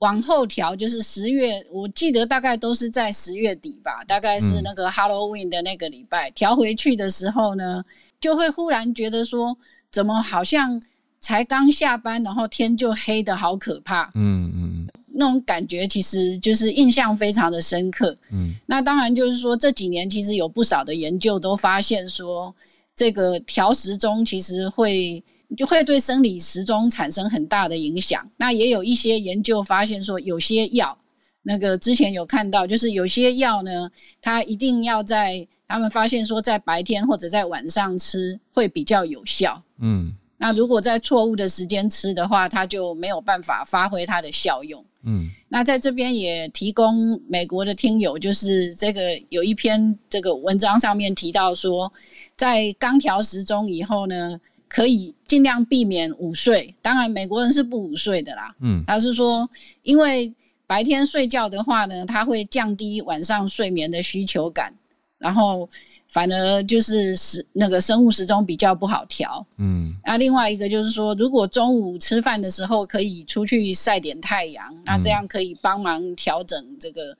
往后调就是十月，我记得大概都是在十月底吧，大概是那个 Halloween 的那个礼拜调回去的时候呢，就会忽然觉得说，怎么好像才刚下班，然后天就黑的好可怕。嗯嗯，那种感觉其实就是印象非常的深刻。嗯，那当然就是说这几年其实有不少的研究都发现说，这个调时钟其实会。就会对生理时钟产生很大的影响。那也有一些研究发现说，有些药那个之前有看到，就是有些药呢，它一定要在他们发现说在白天或者在晚上吃会比较有效。嗯那如果在错误的时间吃的话，它就没有办法发挥它的效用。嗯那在这边也提供美国的听友，就是这个有一篇这个文章上面提到说，在刚调时钟以后呢，可以尽量避免午睡。当然，美国人是不午睡的啦。嗯他是说，因为白天睡觉的话呢，它会降低晚上睡眠的需求感，然后反而就是时那个生物时钟比较不好调。嗯那另外一个就是说，如果中午吃饭的时候可以出去晒点太阳，那这样可以帮忙调整这个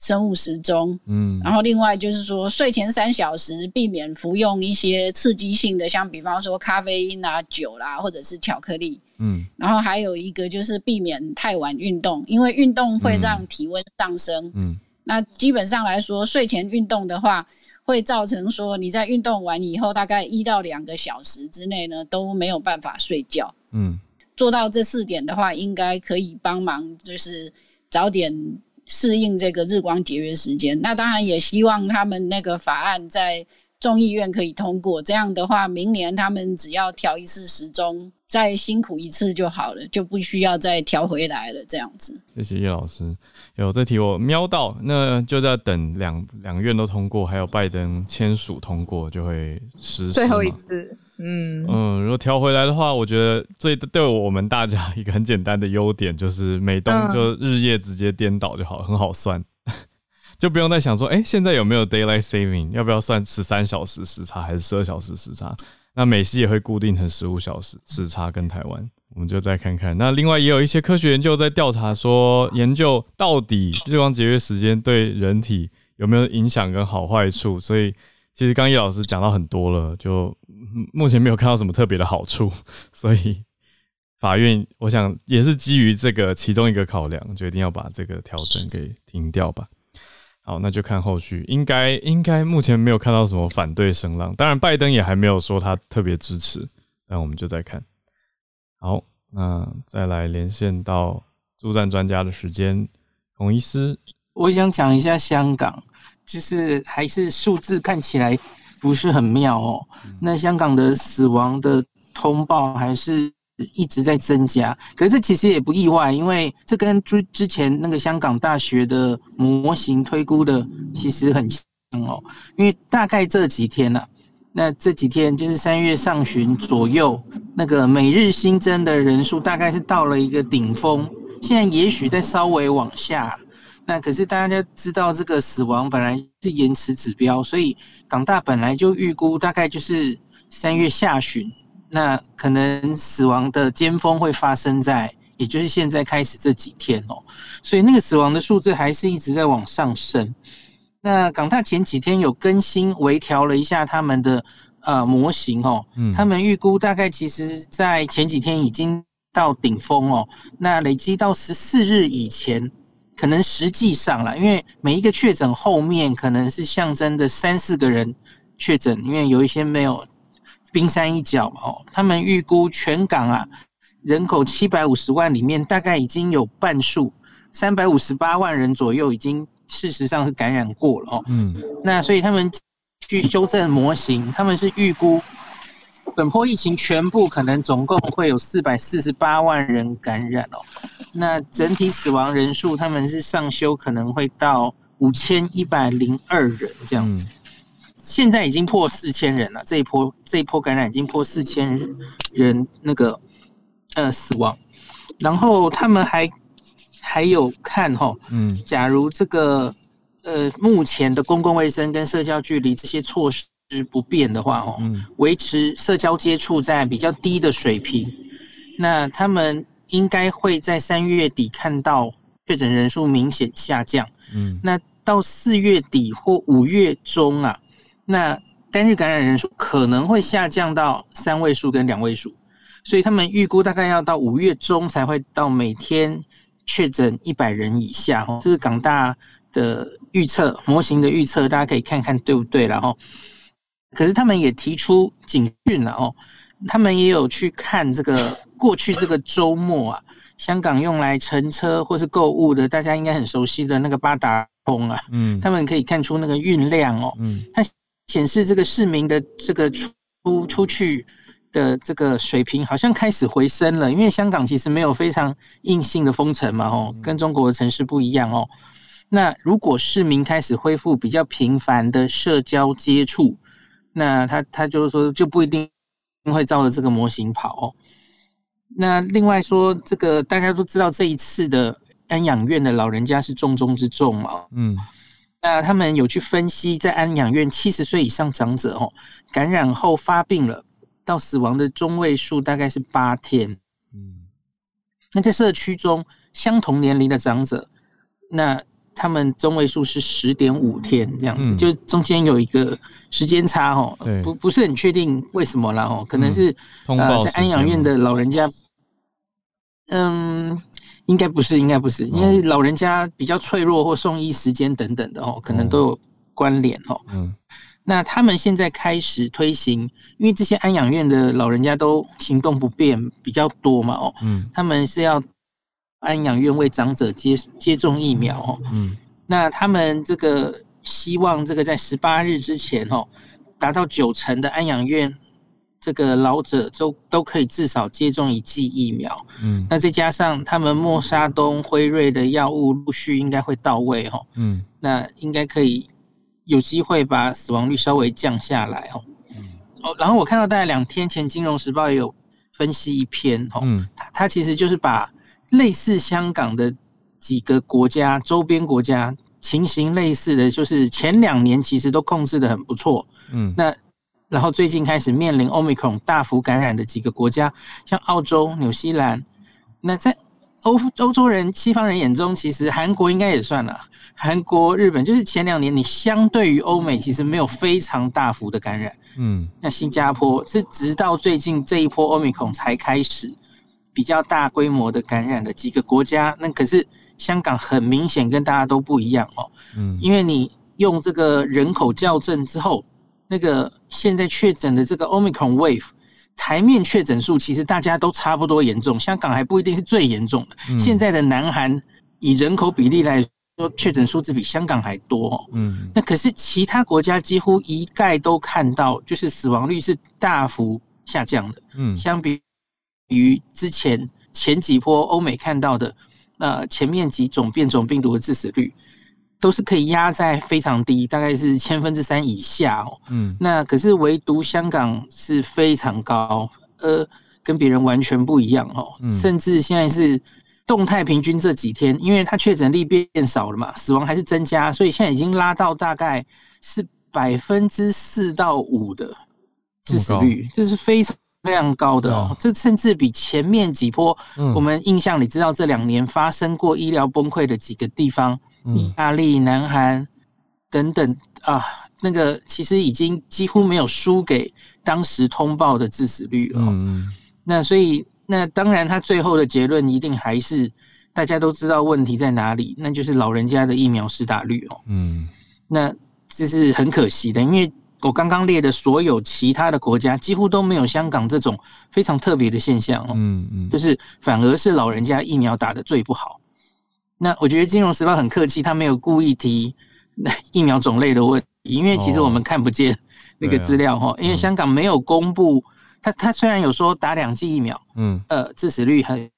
生物时钟。嗯然后另外就是说，睡前三小时避免服用一些刺激性的，像比方说咖啡因啊、酒啦，或者是巧克力。嗯然后还有一个就是避免太晚运动，因为运动会让体温上升。嗯那基本上来说，睡前运动的话，会造成说你在运动完以后，大概一到两个小时之内呢都没有办法睡觉。嗯做到这四点的话，应该可以帮忙，就是早点适应这个日光节约时间。那当然也希望他们那个法案在众议院可以通过，这样的话，明年他们只要调一次时钟，再辛苦一次就好了，就不需要再调回来了。这样子，谢谢叶老师。有这题我瞄到，那就在等两两院都通过，还有拜登签署通过，就会实施最后一次，嗯，嗯，如果调回来的话，我觉得最对我们大家 一个很简单的优点就是美东嗯就日夜直接颠倒就好，很好算，就不用再想说，哎、现在有没有 daylight saving，要不要算十三小时时差还是十二小时时差？那美西也会固定成十五小时时差跟台湾，我们就再看看。那另外也有一些科学研究在调查说，研究到底日光节约时间对人体有没有影响跟好坏处，所以。其实刚叶老师讲到很多了，就目前没有看到什么特别的好处，所以法院我想也是基于这个其中一个考量，决定要把这个调整给停掉吧。好，那就看后续，应该应该目前没有看到什么反对声浪，当然拜登也还没有说他特别支持，那我们就再看。好，那再来连线到助战专家的时间，孔医师，我想讲一下香港，就是还是数字看起来不是很妙哦。那香港的死亡的通报还是一直在增加，可是其实也不意外，因为这跟之之前那个香港大学的模型推估的其实很像哦。因为大概这几天呢、那这几天就是三月上旬左右，那个每日新增的人数大概是到了一个顶峰，现在也许在稍微往下。那可是大家知道，这个死亡本来是延迟指标，所以港大本来就预估大概就是三月下旬，那可能死亡的尖峰会发生在，也就是现在开始这几天哦。所以那个死亡的数字还是一直在往上升。那港大前几天有更新微调了一下他们的呃模型哦，嗯他们预估大概其实在前几天已经到顶峰哦，那累积到十四日以前，可能实际上啦，因为每一个确诊后面可能是象征的三四个人确诊，因为有一些没有冰山一角嘛哦，他们预估全港啊人口七百五十万里面，大概已经有半数三百五十八万人左右已经事实上是感染过了哦。嗯那所以他们去修正模型，他们是预估本波疫情全部可能总共会有四百四十八万人感染哦。那整体死亡人数，他们是上修可能会到五千一百零二人这样子。现在已经破四千人了，这一波这一波感染已经破四千人那个呃死亡，然后他们还还有看哈、嗯假如这个呃目前的公共卫生跟社交距离这些措施不变的话，哦，嗯维持社交接触在比较低的水平，那他们应该会在三月底看到确诊人数明显下降。嗯那到四月底或五月中啊，那单日感染人数可能会下降到三位数跟两位数，所以他们预估大概要到五月中才会到每天确诊一百人以下。哦，这是港大的预测模型的预测，大家可以看看对不对了哦。可是他们也提出警讯了哦，他们也有去看这个 过去这个周末啊，香港用来乘车或是购物的，大家应该很熟悉的那个八达通啊，嗯。他们可以看出那个运量哦，嗯。它显示这个市民的这个出出去的这个水平好像开始回升了，因为香港其实没有非常硬性的封城嘛，哦，跟中国的城市不一样哦。那如果市民开始恢复比较频繁的社交接触，那他他就是说就不一定会照着这个模型跑哦。那另外说，这个大家都知道这一次的安养院的老人家是重中之重嘛，嗯那他们有去分析，在安养院七十岁以上长者哦，感染后发病了，到死亡的中位数大概是八天。嗯那在社区中，相同年龄的长者，那他们中位数是十点五天这样子，嗯。就中间有一个时间差哦，不不是很确定为什么啦哦，可能是、呃在安养院的老人家，嗯，应该不是，应该不是，因为老人家比较脆弱或送医时间等等的哦，可能都有关联哦。嗯。那他们现在开始推行，因为这些安养院的老人家都行动不便比较多嘛哦，嗯。他们是要安养院为长者接接种疫苗哦。嗯那他们这个希望这个在十八日之前哦，达到九成的安养院这个老者都都可以至少接种一剂疫苗。嗯那再加上他们默沙东、辉瑞的药物陆续应该会到位哦，嗯那应该可以有机会把死亡率稍微降下来哦。哦，然后我看到大概两天前，《金融时报》也有分析一篇哦，嗯它它其实就是把类似香港的几个国家周边国家情形类似的，就是前两年其实都控制的很不错，嗯。那然后最近开始面临 Omicron 大幅感染的几个国家，像澳洲、纽西兰，那在欧欧洲人、西方人眼中，其实韩国应该也算了。韩国、日本就是前两年你相对于欧美其实没有非常大幅的感染，嗯那新加坡是直到最近这一波 Omicron 才开始比较大规模的感染的几个国家，那可是香港很明显跟大家都不一样哦。嗯因为你用这个人口校正之后，那个现在确诊的这个 Omicron wave 台面确诊数其实大家都差不多严重，香港还不一定是最严重的。嗯现在的南韩以人口比例来说，确诊数字比香港还多、哦。嗯那可是其他国家几乎一概都看到，就是死亡率是大幅下降的。嗯相比于之前前几波欧美看到的，呃，前面几种变种病毒的致死率，都是可以压在非常低，大概是千分之三以下哦。嗯那可是唯独香港是非常高，呃，跟别人完全不一样哦。嗯甚至现在是动态平均这几天，因为它确诊率变少了嘛，死亡还是增加，所以现在已经拉到大概是百分之四到五的致死率，这是非常。非常高的哦哦，这甚至比前面几波嗯我们印象里知道这两年发生过医疗崩溃的几个地方，意嗯大利、南韩等等啊，那个其实已经几乎没有输给当时通报的致死率了哦。嗯那所以，那当然，他最后的结论一定还是大家都知道问题在哪里，那就是老人家的疫苗施打率哦。嗯那这是很可惜的，因为我刚刚列的所有其他的国家几乎都没有香港这种非常特别的现象哦。嗯嗯就是反而是老人家疫苗打的最不好。那我觉得《金融时报》很客气，他没有故意提疫苗种类的问题，因为其实我们看不见那个资料哈，因为香港没有公布。他他虽然有说打两剂疫苗，嗯呃，致死率很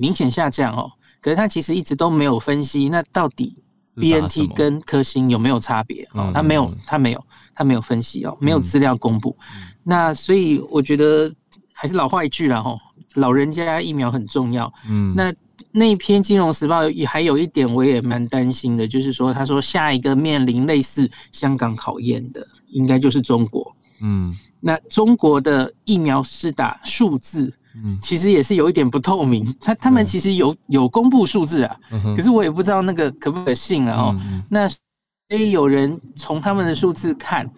明显下降哦，可是他其实一直都没有分析那到底 BNT 跟科兴有没有差别哦嗯，他没有嗯，他没有，他没有分析哦，没有资料公布。那所以我觉得还是老话一句啦，吼，老人家疫苗很重要。嗯那那一篇《金融时报》也还有一点我也蛮担心的，就是说，他说下一个面临类似香港考验的，应该就是中国。嗯那中国的疫苗施打数字，嗯其实也是有一点不透明。他他们其实有有公布数字啊，嗯可是我也不知道那个可不可信了哦。嗯那所以有人从他们的数字看，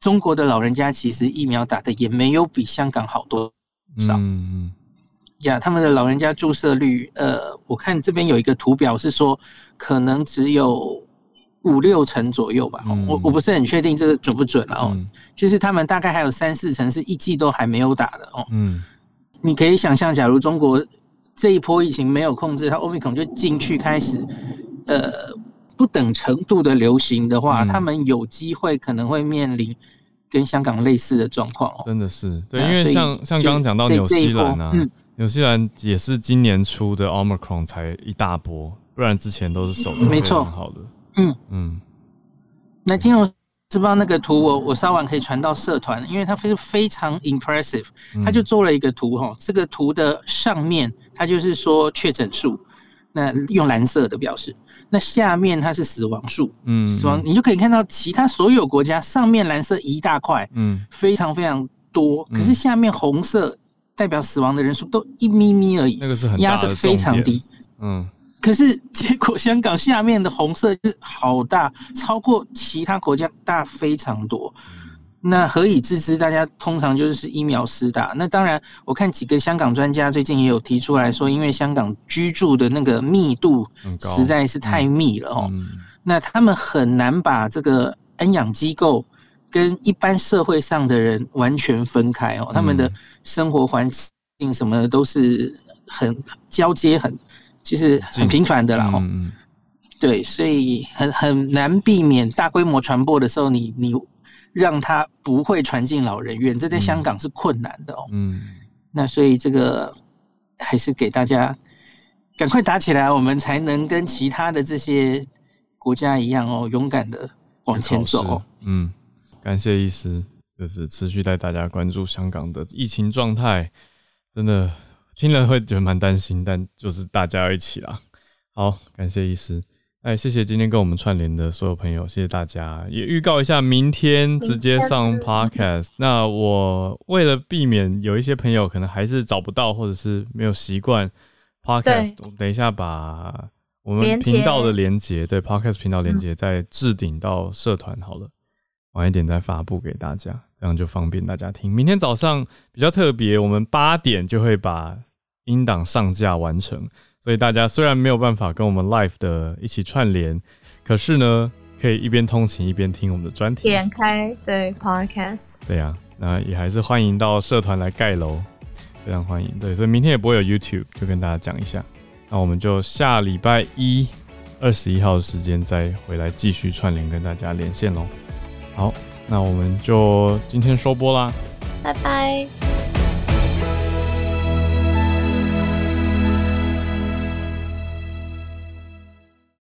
中国的老人家其实疫苗打的也没有比香港好多少嗯呀。他们的老人家注射率，呃，我看这边有一个图表是说，可能只有五六成左右吧。嗯我我不是很确定这个准不准啊哦。嗯就是他们大概还有三四成是一剂都还没有打的哦。嗯你可以想象，假如中国这一波疫情没有控制，它 Omicron 就进去开始，呃，不等程度的流行的话，嗯。他们有机会可能会面临跟香港类似的状况哦。真的是对，因为像像刚刚讲到纽西兰啊，波嗯。纽西兰也是今年出的 Omicron 才一大波，不然之前都是守的没错。好的。嗯。嗯，那金融时报那个图我我稍晚可以传到社团，因为它非非常 impressive，他就做了一个图哈，这个图的上面它就是说确诊数，那用蓝色的表示，那下面它是死亡数，嗯死亡你就可以看到其他所有国家上面蓝色一大块，嗯非常非常多，嗯可是下面红色代表死亡的人数都一咪咪而已，那个是很压得非常低。嗯可是结果香港下面的红色是好大，超过其他国家大非常多。那何以致之？大家通常就是疫苗施打。那当然，我看几个香港专家最近也有提出来说，因为香港居住的那个密度实在是太密了哦，嗯那他们很难把这个安养机构跟一般社会上的人完全分开哦，他们的生活环境什么的都是很交接很。其实很频繁的啦，哦、对，所以很很难避免大规模传播的时候，你你让它不会传进老人院，这在香港是困难的哦。嗯，那所以这个还是给大家赶快打起来，我们才能跟其他的这些国家一样哦，勇敢的往前走哦。嗯，感谢医师，就是持续带大家关注香港的疫情状态，真的听了会觉得蛮担心，但就是大家一起啦。好，感谢医师。哎，谢谢今天跟我们串联的所有朋友，谢谢大家。也预告一下，明天直接上 podcast。那我为了避免有一些朋友可能还是找不到，或者是没有习惯 podcast，我等一下把我们频道的连接，对 podcast 频道连接再置顶到社团好了，晚一点再发布给大家，这样就方便大家听。明天早上比较特别，我们八点就会把音档上架完成。所以大家虽然没有办法跟我们 live 的一起串联，可是呢，可以一边通勤一边听我们的专题。点开对 podcast，对呀、那也还是欢迎到社团来盖楼，非常欢迎。对，所以明天也不会有 YouTube，就跟大家讲一下。那我们就下礼拜一二十一号的时间再回来继续串联跟大家连线喽。好，那我们就今天收播啦。拜拜。